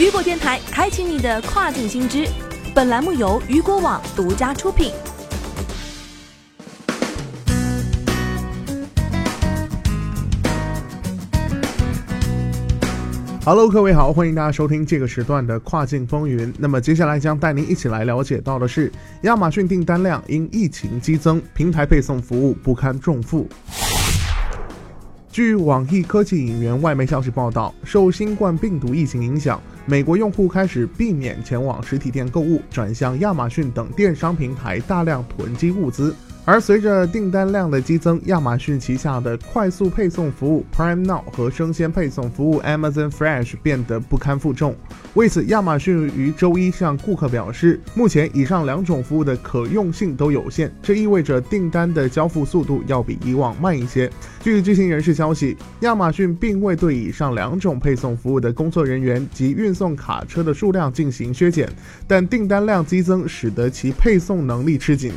雨果电台开启你的跨境新知。本栏目由雨果网独家出品。Hello，各位好，欢迎大家收听这个时段的跨境风云。那么接下来将带您一起来了解到的是，亚马逊订单量因疫情激增，平台配送服务不堪重负。据网易科技引援外媒消息报道，受新冠病毒疫情影响，美国用户开始避免前往实体店购物，转向亚马逊等电商平台大量囤积物资。而随着订单量的激增，亚马逊旗下的快速配送服务 Prime Now 和生鲜配送服务 Amazon Fresh 变得不堪负重。为此，亚马逊于周一向顾客表示，目前以上两种服务的可用性都有限，这意味着订单的交付速度要比以往慢一些。据知情人士消息，亚马逊并未对以上两种配送服务的工作人员及运送卡车的数量进行削减，但订单量激增使得其配送能力吃紧。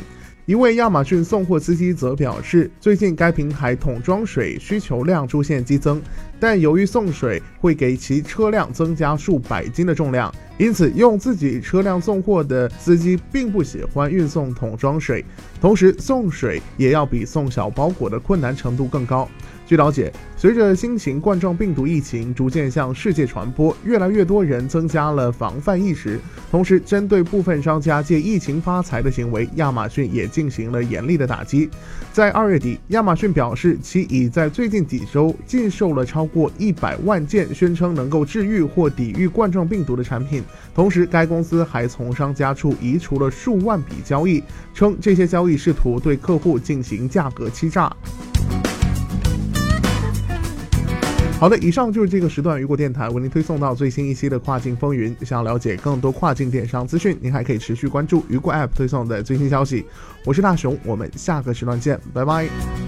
一位亚马逊送货司机则表示，最近该平台桶装水需求量出现激增，但由于送水会给其车辆增加数百斤的重量，因此用自己车辆送货的司机并不喜欢运送桶装水。同时，送水也要比送小包裹的困难程度更高。据了解，随着新型冠状病毒疫情逐渐向世界传播，越来越多人增加了防范意识。同时，针对部分商家借疫情发财的行为，亚马逊也进行了严厉的打击。在二月底，亚马逊表示，其已在最近几周禁售了超过一百万件宣称能够治愈或抵御冠状病毒的产品。同时，该公司还从商家处移除了数万笔交易，称这些交易试图对客户进行价格欺诈。好的，以上就是这个时段雨果电台为您推送到最新一期的跨境风云。想要了解更多跨境电商资讯，您还可以持续关注雨果 App 推送的最新消息。我是大熊，我们下个时段见，拜拜。